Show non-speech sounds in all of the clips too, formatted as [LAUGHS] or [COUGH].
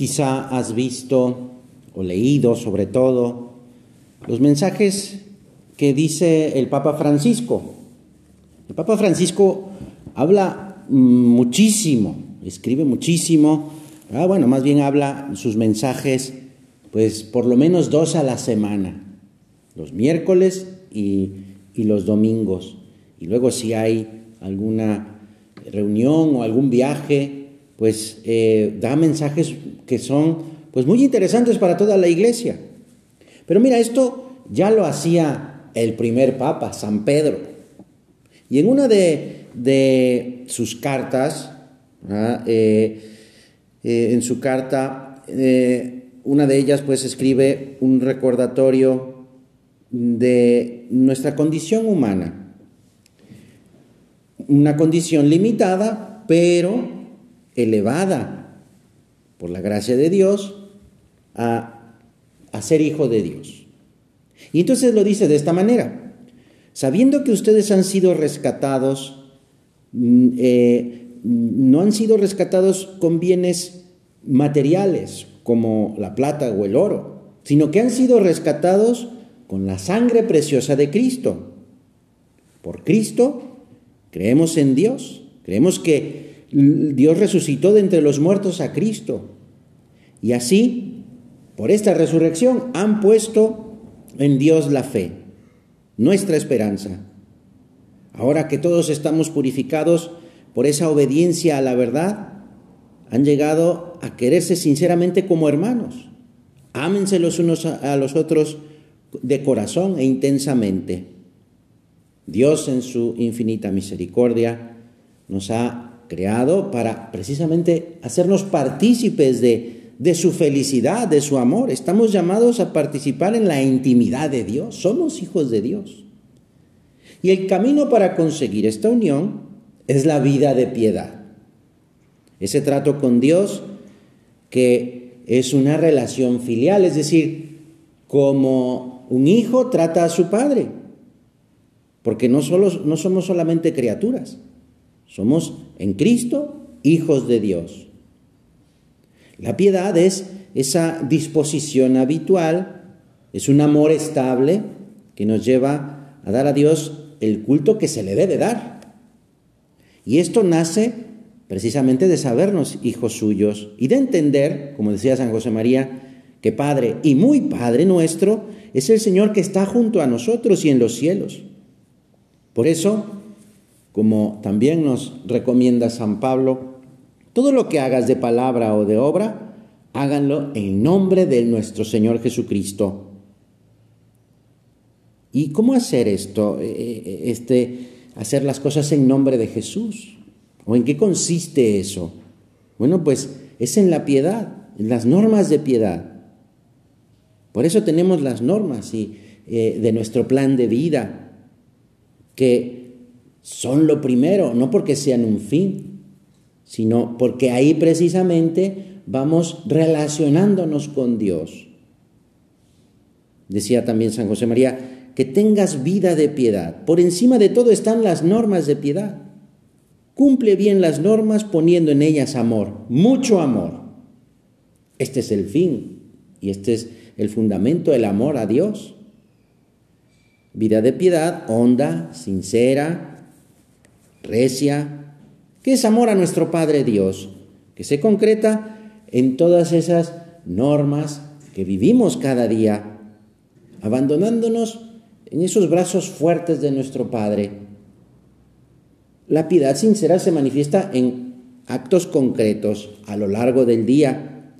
Quizá has visto o leído sobre todo los mensajes que dice el Papa Francisco. El Papa Francisco habla muchísimo, escribe muchísimo, ah, bueno, más bien habla sus mensajes, pues por lo menos dos a la semana, los miércoles y, y los domingos. Y luego si hay alguna reunión o algún viaje, pues eh, da mensajes que son pues muy interesantes para toda la iglesia. Pero mira, esto ya lo hacía el primer papa, San Pedro. Y en una de, sus cartas, eh, eh, en su carta, una de ellas pues escribe un recordatorio de nuestra condición humana una condición limitada, pero elevada por la gracia de Dios a, ser hijo de Dios. Y entonces lo dice de esta manera, sabiendo que ustedes han sido rescatados, mm, eh, no han sido rescatados con bienes materiales como la plata o el oro, sino que han sido rescatados con la sangre preciosa de Cristo. Por Cristo Creemos en Dios, creemos que Dios resucitó de entre los muertos a Cristo. Y así, por esta resurrección, han puesto en Dios la fe, nuestra esperanza. Ahora que todos estamos purificados por esa obediencia a la verdad, han llegado a quererse sinceramente como hermanos. Ámense los unos a los otros de corazón e intensamente. Dios en su infinita misericordia nos ha creado para precisamente hacernos partícipes de, de su felicidad, de su amor. Estamos llamados a participar en la intimidad de Dios. Somos hijos de Dios. Y el camino para conseguir esta unión es la vida de piedad. Ese trato con Dios que es una relación filial, es decir, como un hijo trata a su padre. Porque no, solo, no somos solamente criaturas, somos en Cristo hijos de Dios. La piedad es esa disposición habitual, es un amor estable que nos lleva a dar a Dios el culto que se le debe dar. Y esto nace precisamente de sabernos hijos suyos y de entender, como decía San José María, que Padre y muy Padre nuestro es el Señor que está junto a nosotros y en los cielos. Por eso, como también nos recomienda San Pablo, todo lo que hagas de palabra o de obra, háganlo en nombre de nuestro Señor Jesucristo. ¿Y cómo hacer esto? Eh, eh, este, hacer las cosas en nombre de Jesús. ¿O en qué consiste eso? Bueno, pues es en la piedad, en las normas de piedad. Por eso tenemos las normas y, eh, de nuestro plan de vida, que son lo primero, no porque sean un fin, sino porque ahí precisamente vamos relacionándonos con Dios. Decía también San José María, que tengas vida de piedad. Por encima de todo están las normas de piedad. Cumple bien las normas poniendo en ellas amor, mucho amor. Este es el fin y este es el fundamento, el amor a Dios. Vida de piedad honda, sincera, recia, que es amor a nuestro Padre Dios, que se concreta en todas esas normas que vivimos cada día, abandonándonos en esos brazos fuertes de nuestro Padre. La piedad sincera se manifiesta en actos concretos a lo largo del día,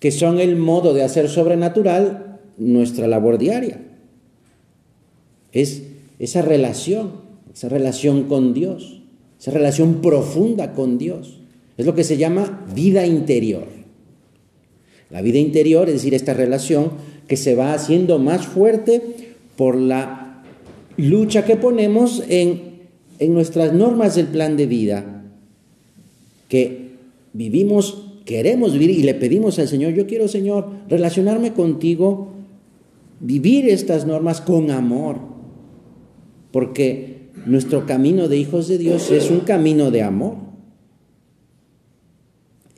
que son el modo de hacer sobrenatural nuestra labor diaria es esa relación, esa relación con Dios, esa relación profunda con Dios. Es lo que se llama vida interior. La vida interior, es decir, esta relación que se va haciendo más fuerte por la lucha que ponemos en, en nuestras normas del plan de vida, que vivimos, queremos vivir y le pedimos al Señor, yo quiero, Señor, relacionarme contigo, vivir estas normas con amor, porque nuestro camino de hijos de Dios es un camino de amor.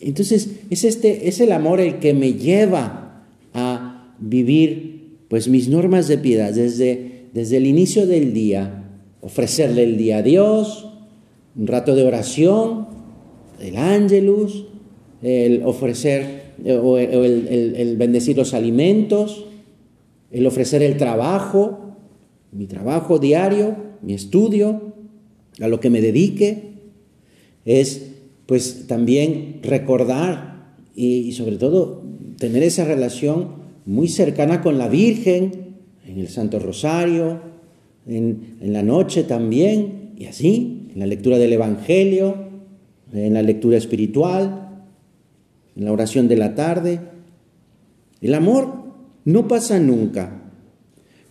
Entonces, es, este, es el amor el que me lleva a vivir pues mis normas de piedad desde, desde el inicio del día, ofrecerle el día a Dios, un rato de oración, el ángelus, el ofrecer o el bendecir los alimentos, el ofrecer el trabajo, mi trabajo diario, mi estudio, a lo que me dedique, es pues también recordar y, sobre todo tener esa relación muy cercana con la Virgen, en el Santo Rosario, en, la noche también, y así, en la lectura del Evangelio, en la lectura espiritual, en la oración de la tarde. El amor no pasa nunca,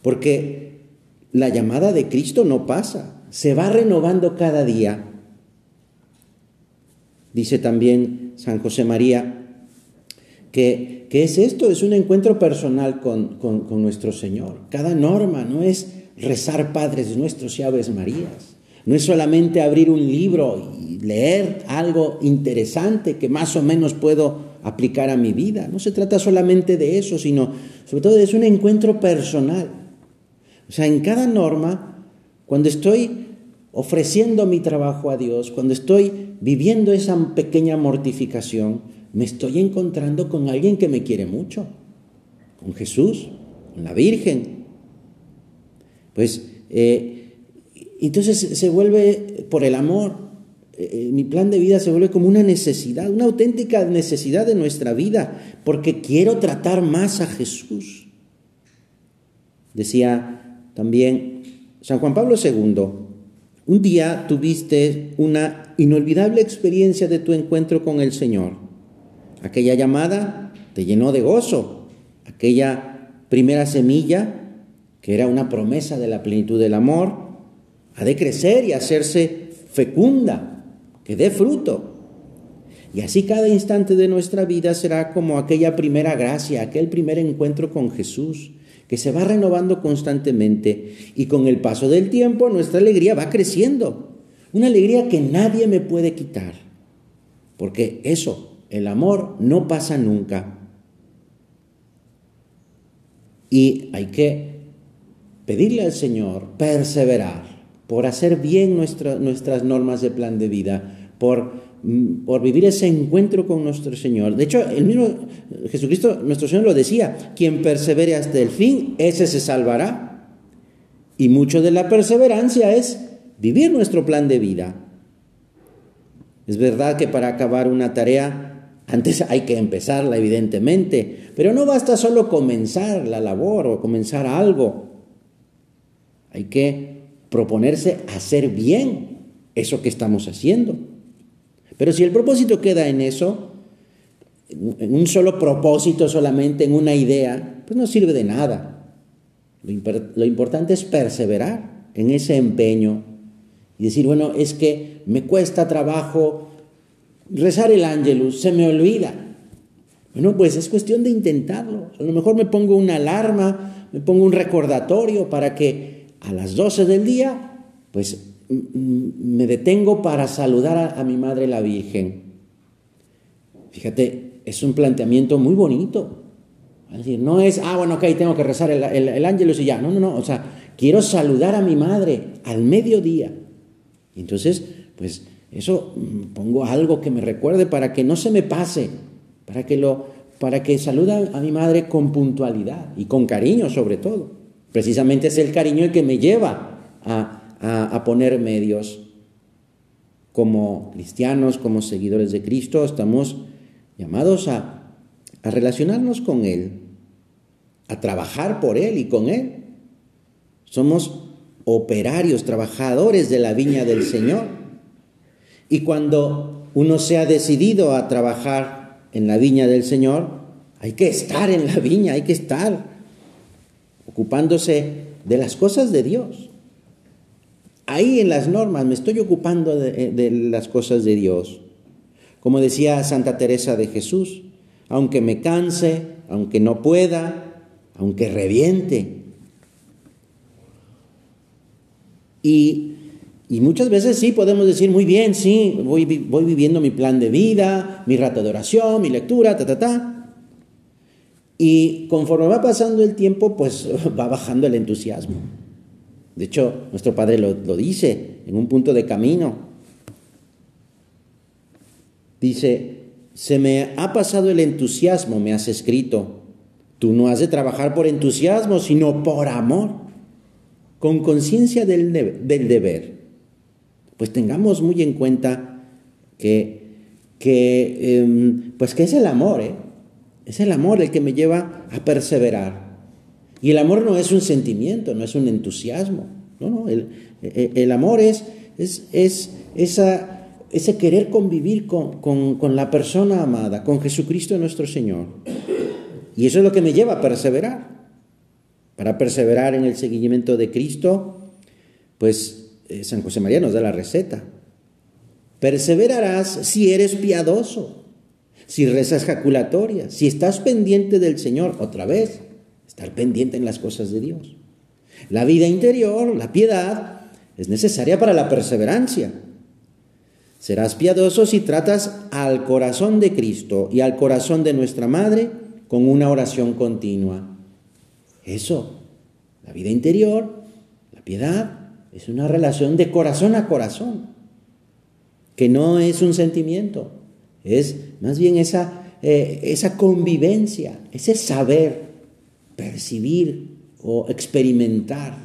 porque la llamada de Cristo no pasa, se va renovando cada día. Dice también San José María que, es esto, es un encuentro personal con, nuestro Señor. Cada norma no es rezar Padres Nuestros y Aves Marías. No es solamente abrir un libro y leer algo interesante que más o menos puedo aplicar a mi vida. No se trata solamente de eso, sino sobre todo es un encuentro personal. O sea, en cada norma, cuando estoy ofreciendo mi trabajo a Dios, cuando estoy viviendo esa pequeña mortificación, me estoy encontrando con alguien que me quiere mucho, con Jesús, con la Virgen. Pues eh, entonces se vuelve por el amor. Eh, eh, mi plan de vida se vuelve como una necesidad, una auténtica necesidad de nuestra vida, porque quiero tratar más a Jesús. Decía también San Juan Pablo II, un día tuviste una inolvidable experiencia de tu encuentro con el Señor. Aquella llamada te llenó de gozo. Aquella primera semilla, que era una promesa de la plenitud del amor, ha de crecer y hacerse fecunda, que dé fruto. Y así cada instante de nuestra vida será como aquella primera gracia, aquel primer encuentro con Jesús que se va renovando constantemente y con el paso del tiempo nuestra alegría va creciendo. Una alegría que nadie me puede quitar. Porque eso, el amor no pasa nunca. Y hay que pedirle al Señor perseverar por hacer bien nuestras normas de plan de vida, por por vivir ese encuentro con nuestro Señor. De hecho, el mismo Jesucristo, nuestro Señor lo decía, quien persevere hasta el fin, ese se salvará. Y mucho de la perseverancia es vivir nuestro plan de vida. Es verdad que para acabar una tarea, antes hay que empezarla, evidentemente, pero no basta solo comenzar la labor o comenzar algo. Hay que proponerse hacer bien eso que estamos haciendo. Pero si el propósito queda en eso, en un solo propósito solamente, en una idea, pues no sirve de nada. Lo, importante es perseverar en ese empeño y decir, bueno, es que me cuesta trabajo rezar el ángelus, se me olvida. Bueno, pues es cuestión de intentarlo. A lo mejor me pongo una alarma, me pongo un recordatorio para que a las 12 del día, pues me detengo para saludar a, mi madre la Virgen. Fíjate, es un planteamiento muy bonito. No es, ah, bueno, ok, tengo que rezar el, el, ángel y ya. No, no, no. O sea, quiero saludar a mi madre al mediodía. Y entonces, pues eso mm, pongo algo que me recuerde para que no se me pase, para que lo, para que saluda a mi madre con puntualidad y con cariño sobre todo. Precisamente es el cariño el que me lleva a, a, poner medios. Como cristianos, como seguidores de Cristo, estamos llamados a, a relacionarnos con Él, a trabajar por Él y con Él. Somos operarios, trabajadores de la viña del Señor. Y cuando uno se ha decidido a trabajar en la viña del Señor, hay que estar en la viña, hay que estar ocupándose de las cosas de Dios. Ahí en las normas me estoy ocupando de, las cosas de Dios. Como decía Santa Teresa de Jesús, aunque me canse, aunque no pueda, aunque reviente. Y, Y muchas veces sí podemos decir, muy bien, sí, voy, voy viviendo mi plan de vida, mi rato de oración, mi lectura, ta, ta, ta. Y conforme va pasando el tiempo, pues [LAUGHS] va bajando el entusiasmo. De hecho, nuestro Padre lo, dice en un punto de camino. Dice, se me ha pasado el entusiasmo, me has escrito. Tú no has de trabajar por entusiasmo, sino por amor, con conciencia del, del deber pues tengamos muy en cuenta que, que em, pues que es el amor, ¿eh? es el amor el que me lleva a perseverar. Y el amor no es un sentimiento, no es un entusiasmo, no, no, el, e, e, el amor es, es, es esa, ese querer convivir con, con, con la persona amada, con Jesucristo nuestro Señor. Y eso es lo que me lleva a perseverar. Para perseverar en el seguimiento de Cristo, pues eh, San José María nos da la receta. Perseverarás si eres piadoso, si rezas jaculatoria, si estás pendiente del Señor, otra vez, estar pendiente en las cosas de Dios. La vida interior, la piedad, es necesaria para la perseverancia. Serás piadoso si tratas al corazón de Cristo y al corazón de nuestra Madre con una oración continua. Eso, la vida interior, la piedad, es una relación de corazón a corazón, que no es un sentimiento, es más bien esa, eh, esa convivencia, ese saber, percibir o experimentar.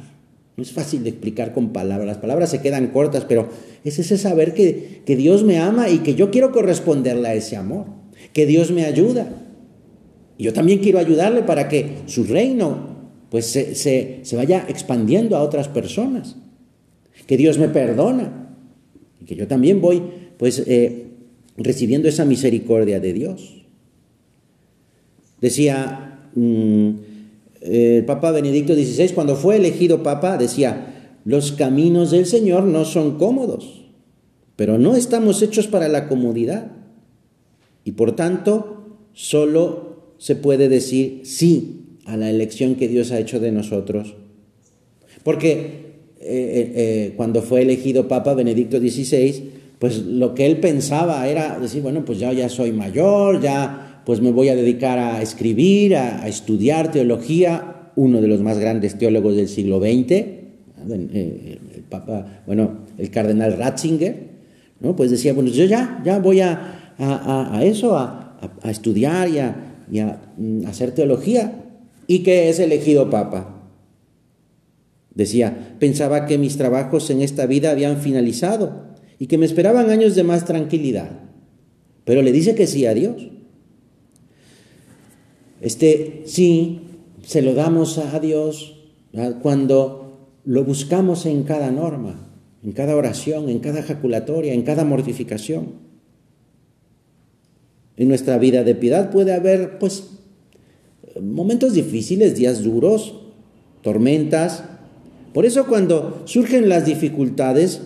No es fácil de explicar con palabras, las palabras se quedan cortas, pero es ese saber que, que Dios me ama y que yo quiero corresponderle a ese amor, que Dios me ayuda. Y yo también quiero ayudarle para que su reino pues se, se vaya expandiendo a otras personas que Dios me perdona y que yo también voy pues eh, recibiendo esa misericordia de Dios. Decía mm, el Papa Benedicto XVI, cuando fue elegido Papa, decía, los caminos del Señor no son cómodos, pero no estamos hechos para la comodidad. Y por tanto, solo se puede decir sí a la elección que Dios ha hecho de nosotros. Porque eh, eh, eh, cuando fue elegido Papa Benedicto XVI, pues lo que él pensaba era decir, bueno, pues ya, ya soy mayor, ya pues me voy a dedicar a escribir, a, estudiar teología, uno de los más grandes teólogos del siglo XX, el, Papa, bueno, el cardenal Ratzinger, ¿no? Pues decía, bueno, yo ya, ya voy a, eso, a, estudiar y, y a mm, hacer teología, y que es elegido Papa. Decía, pensaba que mis trabajos en esta vida habían finalizado y que me esperaban años de más tranquilidad. Pero le dice que sí a Dios. Este sí se lo damos a Dios cuando lo buscamos en cada norma, en cada oración, en cada ejaculatoria, en cada mortificación. En nuestra vida de piedad puede haber, pues, momentos difíciles, días duros, tormentas, por eso cuando surgen las dificultades,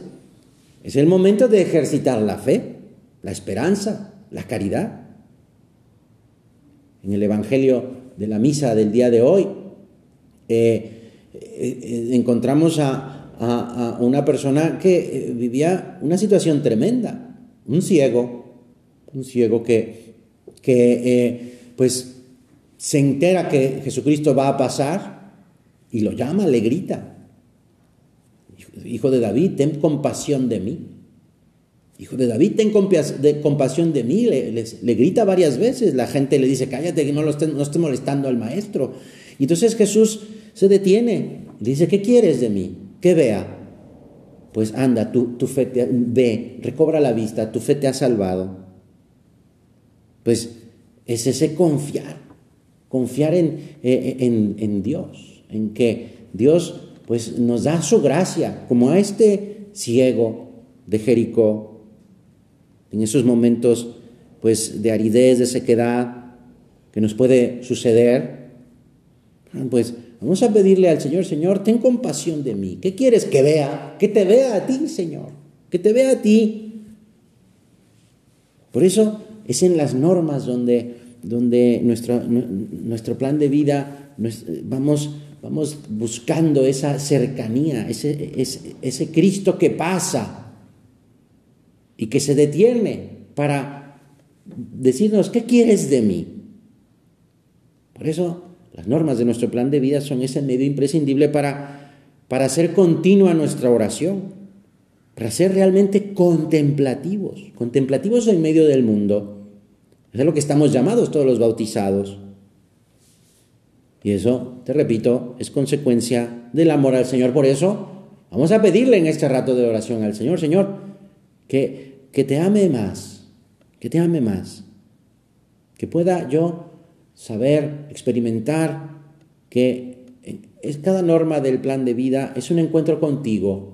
es el momento de ejercitar la fe, la esperanza, la caridad. En el Evangelio de la misa del día de hoy eh, eh, encontramos a, una persona que eh, vivía una situación tremenda, un ciego, un ciego que pues se entera que Jesucristo va a pasar y lo llama, le grita hijo de David, ten compasión de mí. Hijo de David, ten compasión de mí. Le, grita varias veces. La gente le dice, cállate, que no, esté, molestando al maestro. Y entonces Jesús se detiene. Dice, ¿qué quieres de mí? Que vea. Pues anda, tu, fe te, ve, recobra la vista, tu fe te ha salvado. Pues es ese confiar, confiar en, en, en Dios, en que Dios pues nos da su gracia, como a este ciego de Jericó, en esos momentos pues de aridez, de sequedad que nos puede suceder, pues vamos a pedirle al Señor, Señor, ten compasión de mí. ¿Qué quieres que vea? Que te vea a ti, Señor, que te vea a ti. Por eso es en las normas donde, donde nuestro, nuestro plan de vida vamos vamos buscando esa cercanía, ese, ese, ese Cristo que pasa y que se detiene para decirnos, ¿qué quieres de mí? Por eso las normas de nuestro plan de vida son ese medio imprescindible para, para hacer continua nuestra oración, para ser realmente contemplativos, contemplativos en medio del mundo. Eso es lo que estamos llamados todos los bautizados. Y eso, te repito, es consecuencia del amor al Señor. Por eso, vamos a pedirle en este rato de oración al Señor, Señor, que, que te ame más, que te ame más, que pueda yo saber, experimentar que es cada norma del plan de vida es un encuentro contigo,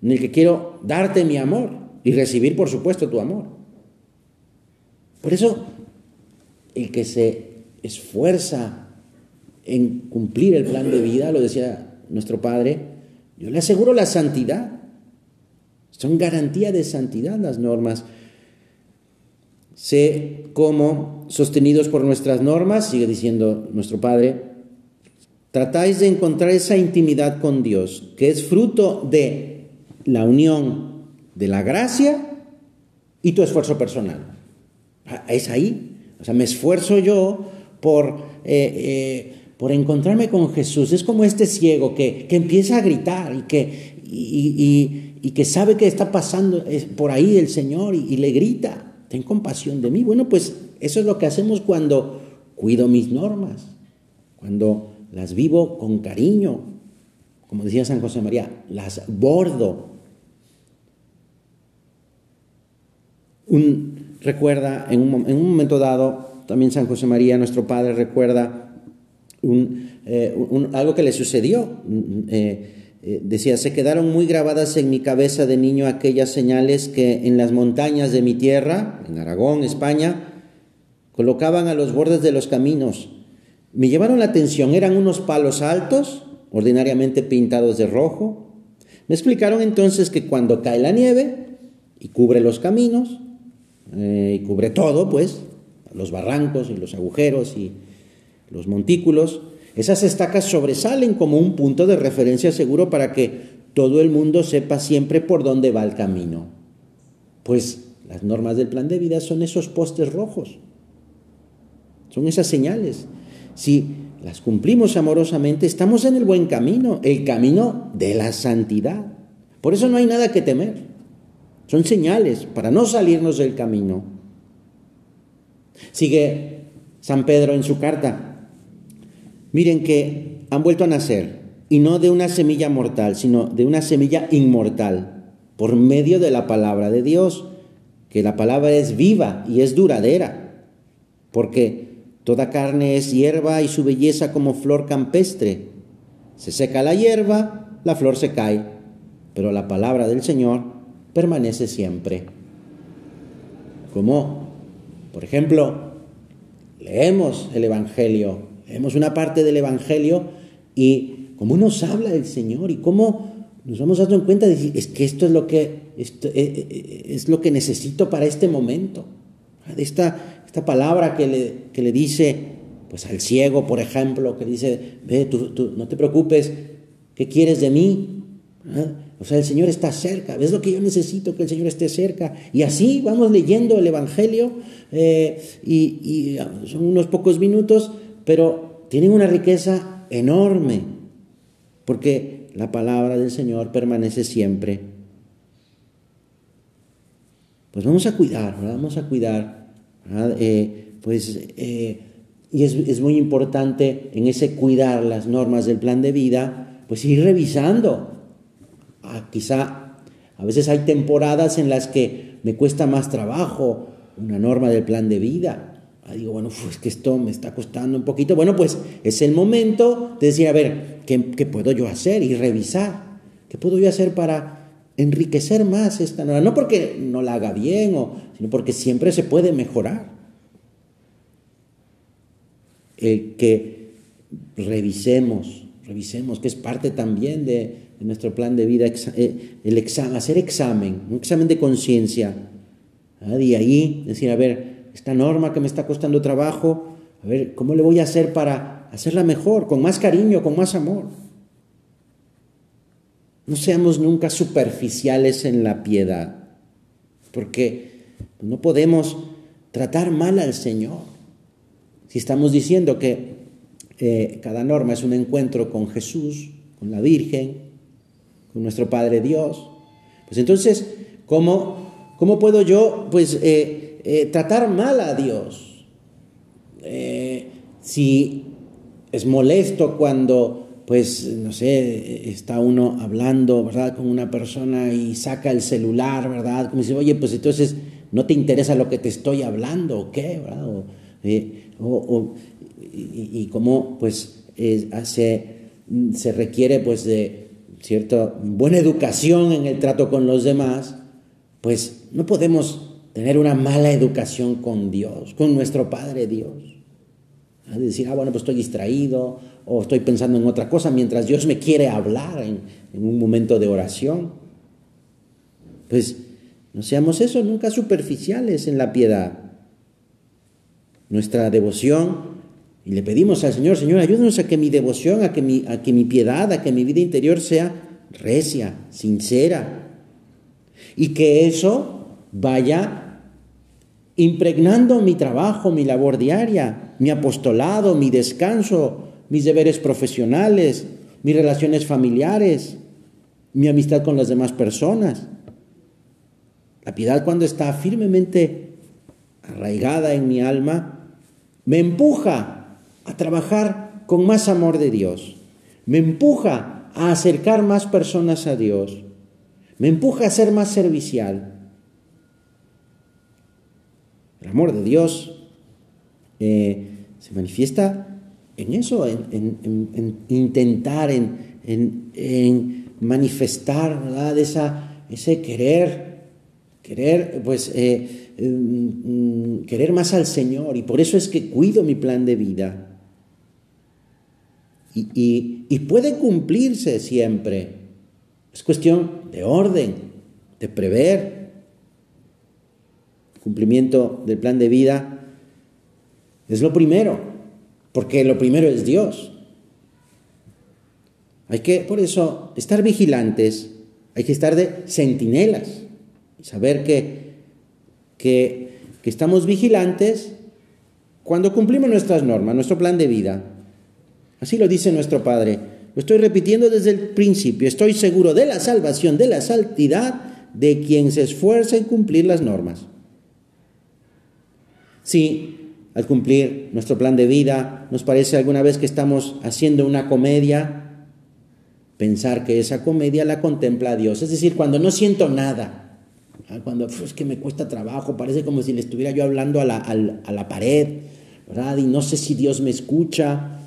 en el que quiero darte mi amor y recibir, por supuesto, tu amor. Por eso, el que se esfuerza en cumplir el plan de vida, lo decía nuestro Padre, yo le aseguro la santidad. Son garantía de santidad las normas. Sé cómo, sostenidos por nuestras normas, sigue diciendo nuestro Padre, tratáis de encontrar esa intimidad con Dios, que es fruto de la unión de la gracia y tu esfuerzo personal. Ah, es ahí. O sea, me esfuerzo yo por eh, eh, por encontrarme con Jesús. Es como este ciego que, empieza a gritar y que, y, que sabe que está pasando por ahí el Señor y, le grita, ten compasión de mí. Bueno, pues eso es lo que hacemos cuando cuido mis normas, cuando las vivo con cariño, como decía San José María, las bordo. Un, recuerda, en un, en un momento dado, también San José María, nuestro Padre, recuerda eh, algo que le sucedió. Eh, eh, decía, se quedaron muy grabadas en mi cabeza de niño aquellas señales que en las montañas de mi tierra, en Aragón, España, colocaban a los bordes de los caminos. Me llevaron la atención, eran unos palos altos, ordinariamente pintados de rojo. Me explicaron entonces que cuando cae la nieve y cubre los caminos, y cubre todo, pues, los barrancos y los agujeros y, los montículos, esas estacas sobresalen como un punto de referencia seguro para que todo el mundo sepa siempre por dónde va el camino. Pues las normas del plan de vida son esos postes rojos, son esas señales. Si las cumplimos amorosamente, estamos en el buen camino, el camino de la santidad. Por eso no hay nada que temer. Son señales para no salirnos del camino. Sigue San Pedro en su carta. Miren que han vuelto a nacer, y no de una semilla mortal, sino de una semilla inmortal, por medio de la palabra de Dios, que la palabra es viva y es duradera, porque toda carne es hierba y su belleza como flor campestre. Se seca la hierba, la flor se cae, pero la palabra del Señor permanece siempre. Como, por ejemplo, leemos el Evangelio Vemos una parte del Evangelio y cómo nos habla el Señor y cómo nos vamos dando cuenta de es que esto es lo que, eh, eh, es lo que necesito para este momento. Esta, esta palabra que le, que le dice pues al ciego, por ejemplo, que dice, ve, tú, no te preocupes, ¿qué quieres de mí? ¿Ah? O sea, el Señor está cerca, ¿ves lo que yo necesito? Que el Señor esté cerca. Y así vamos leyendo el Evangelio eh, y, y son unos pocos minutos pero tienen una riqueza enorme, porque la palabra del Señor permanece siempre. Pues vamos a cuidar, vamos a cuidar, eh, pues, eh, y es, muy importante en ese cuidar las normas del plan de vida, pues ir revisando. Ah, quizá a veces hay temporadas en las que me cuesta más trabajo una norma del plan de vida, digo, bueno, pues que esto me está costando un poquito. Bueno, pues es el momento de decir, a ver, ¿qué, puedo yo hacer? Y revisar. ¿Qué puedo yo hacer para enriquecer más esta norma? No porque no la haga bien, o, sino porque siempre se puede mejorar. El que revisemos, revisemos, que es parte también de, nuestro plan de vida, eh, el examen, hacer examen, un examen de conciencia. Y ahí decir, a ver, esta norma que me está costando trabajo, a ver, ¿cómo le voy a hacer para hacerla mejor, con más cariño, con más amor. No seamos nunca superficiales en la piedad, porque no podemos tratar mal al Señor. Si estamos diciendo que eh, cada norma es un encuentro con Jesús, con la Virgen, con nuestro Padre Dios, pues entonces, ¿cómo, cómo puedo yo pues, eh, eh, tratar mal a Dios? si es molesto cuando, pues, no sé, está uno hablando, ¿verdad?, con una persona y saca el celular, ¿verdad? Como dice, oye, pues entonces no te interesa lo que te estoy hablando, ¿o qué? ¿verdad? O, y, cómo, pues, hace, se requiere, pues, de cierta buena educación en el trato con los demás, pues no podemos tener una mala educación con Dios, con nuestro Padre Dios. Decir, ah, bueno, pues estoy distraído o estoy pensando en otra cosa mientras Dios me quiere hablar en, un momento de oración. Pues no seamos eso, nunca superficiales en la piedad. Nuestra devoción, y le pedimos al Señor, Señor, ayúdanos a que mi devoción, a que mi, a que mi piedad, a que mi vida interior sea recia, sincera, y que eso vaya impregnando mi trabajo, mi labor diaria, mi apostolado, mi descanso, mis deberes profesionales, mis relaciones familiares, mi amistad con las demás personas. La piedad cuando está firmemente arraigada en mi alma, me empuja a trabajar con más amor de Dios, me empuja a acercar más personas a Dios, me empuja a ser más servicial, el amor de Dios eh, se manifiesta en eso, en, intentar, en, manifestar ¿verdad? Esa, ese querer, querer, pues, eh, mm, querer más al Señor. Y por eso es que cuido mi plan de vida. Y, y puede cumplirse siempre. Es cuestión de orden, de prever, cumplimiento del plan de vida es lo primero, porque lo primero es Dios. Hay que, por eso, estar vigilantes, hay que estar de centinelas, saber que, que, que estamos vigilantes cuando cumplimos nuestras normas, nuestro plan de vida. Así lo dice nuestro Padre. Lo estoy repitiendo desde el principio. Estoy seguro de la salvación, de la santidad de quien se esfuerza en cumplir las normas. Si al cumplir nuestro plan de vida nos parece alguna vez que estamos haciendo una comedia, pensar que esa comedia la contempla a Dios. Es decir, cuando no siento nada, cuando es que me cuesta trabajo, parece como si le estuviera yo hablando a la, pared, ¿verdad? Y no sé si Dios me escucha.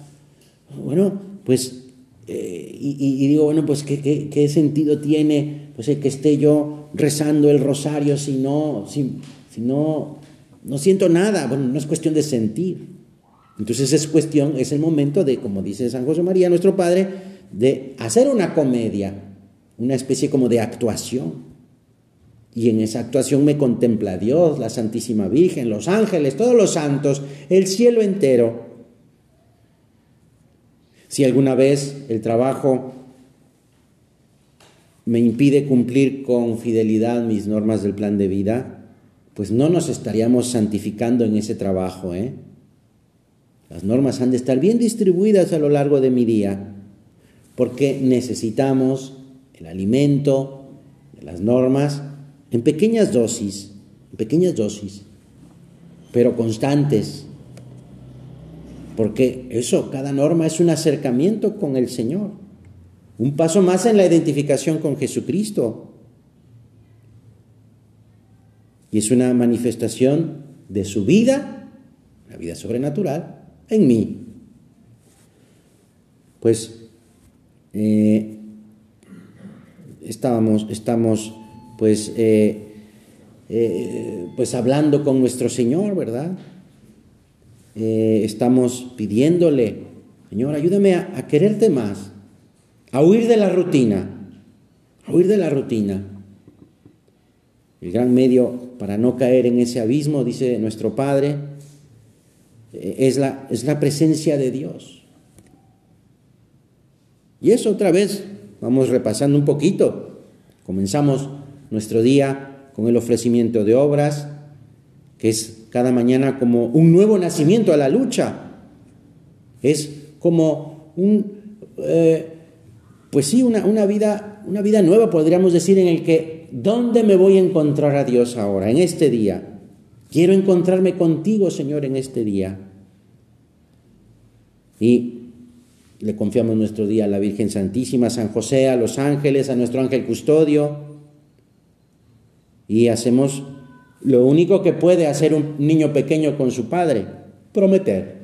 Bueno, pues, eh, y, digo, bueno, pues, ¿qué, sentido tiene pues, que esté yo rezando el rosario si no, si, si no no siento nada. Bueno, no es cuestión de sentir. Entonces es cuestión, es el momento de, como dice San José María, nuestro Padre, de hacer una comedia, una especie como de actuación. Y en esa actuación me contempla Dios, la Santísima Virgen, los ángeles, todos los santos, el cielo entero. Si alguna vez el trabajo me impide cumplir con fidelidad mis normas del plan de vida, pues no nos estaríamos santificando en ese trabajo. ¿eh? Las normas han de estar bien distribuidas a lo largo de mi día, porque necesitamos el alimento, las normas, en pequeñas dosis, en pequeñas dosis, pero constantes. Porque eso, cada norma es un acercamiento con el Señor, un paso más en la identificación con Jesucristo, y es una manifestación de su vida, la vida sobrenatural, en mí. Pues eh, estábamos, estamos pues, eh, eh, pues hablando con nuestro Señor, ¿verdad? estamos pidiéndole, Señor, ayúdame a, a quererte más, a huir de la rutina, a huir de la rutina. El gran medio para no caer en ese abismo, dice nuestro Padre, eh, es la, es la presencia de Dios. Y eso otra vez, vamos repasando un poquito. Comenzamos nuestro día con el ofrecimiento de obras, que es cada mañana como un nuevo nacimiento a la lucha. Es como un, eh, pues sí, una, una, vida, una vida nueva, podríamos decir, en el que, ¿dónde me voy a encontrar a Dios ahora, en este día? Quiero encontrarme contigo, Señor, en este día. Y le confiamos nuestro día a la Virgen Santísima, a San José, a los ángeles, a nuestro ángel custodio. Y hacemos lo único que puede hacer un niño pequeño con su padre, prometer.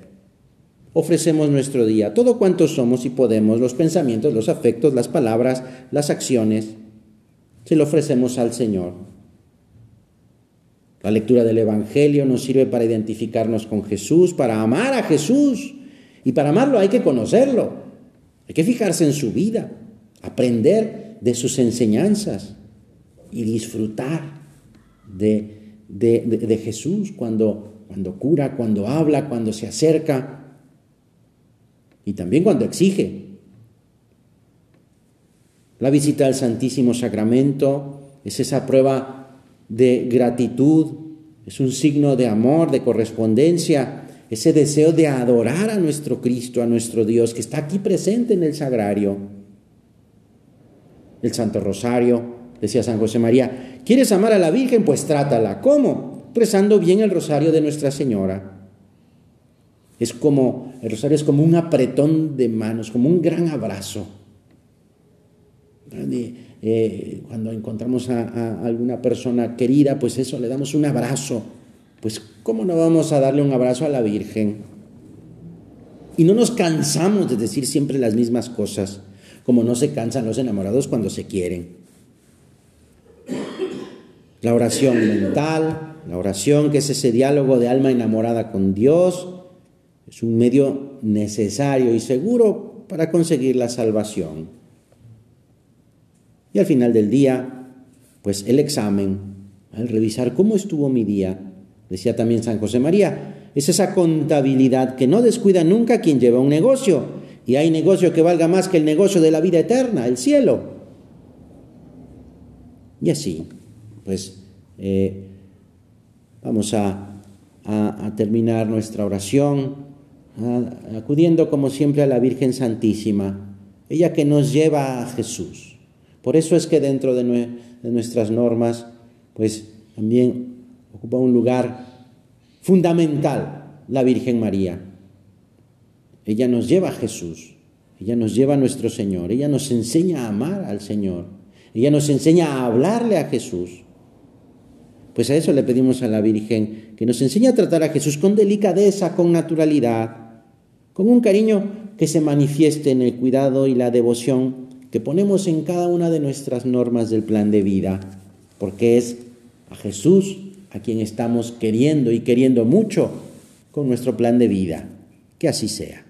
Ofrecemos nuestro día, todo cuanto somos y podemos, los pensamientos, los afectos, las palabras, las acciones, se lo ofrecemos al Señor. La lectura del Evangelio nos sirve para identificarnos con Jesús, para amar a Jesús y para amarlo hay que conocerlo, hay que fijarse en su vida, aprender de sus enseñanzas y disfrutar de, de, Jesús cuando, cuando cura, cuando habla, cuando se acerca y también cuando exige. La visita al Santísimo Sacramento es esa prueba de gratitud, es un signo de amor, de correspondencia ese deseo de adorar a nuestro Cristo, a nuestro Dios, que está aquí presente en el sagrario. El Santo Rosario, decía San José María, ¿quieres amar a la Virgen? Pues trátala. ¿Cómo? Rezando bien el rosario de Nuestra Señora. Es como, el rosario es como un apretón de manos, como un gran abrazo. Eh, cuando encontramos a alguna persona querida, pues eso, le damos un abrazo pues ¿cómo no vamos a darle un abrazo a la Virgen? Y no nos cansamos de decir siempre las mismas cosas, como no se cansan los enamorados cuando se quieren. La oración mental, la oración que es ese diálogo de alma enamorada con Dios, es un medio necesario y seguro para conseguir la salvación. Y al final del día, pues el examen, al revisar cómo estuvo mi día, Decía también San José María, es esa contabilidad que no descuida nunca quien lleva un negocio. Y hay negocio que valga más que el negocio de la vida eterna, el cielo. Y así, pues eh, vamos a, a, terminar nuestra oración acudiendo como siempre a la Virgen Santísima, ella que nos lleva a Jesús. Por eso es que dentro de, nuestras normas, pues también ocupa un lugar fundamental la Virgen María. Ella nos lleva a Jesús, ella nos lleva a nuestro Señor, ella nos enseña a amar al Señor, ella nos enseña a hablarle a Jesús. Pues a eso le pedimos a la Virgen, que nos enseñe a tratar a Jesús con delicadeza, con naturalidad, con un cariño que se manifieste en el cuidado y la devoción que ponemos en cada una de nuestras normas del plan de vida, porque es a Jesús a quien estamos queriendo y queriendo mucho con nuestro plan de vida. Que así sea.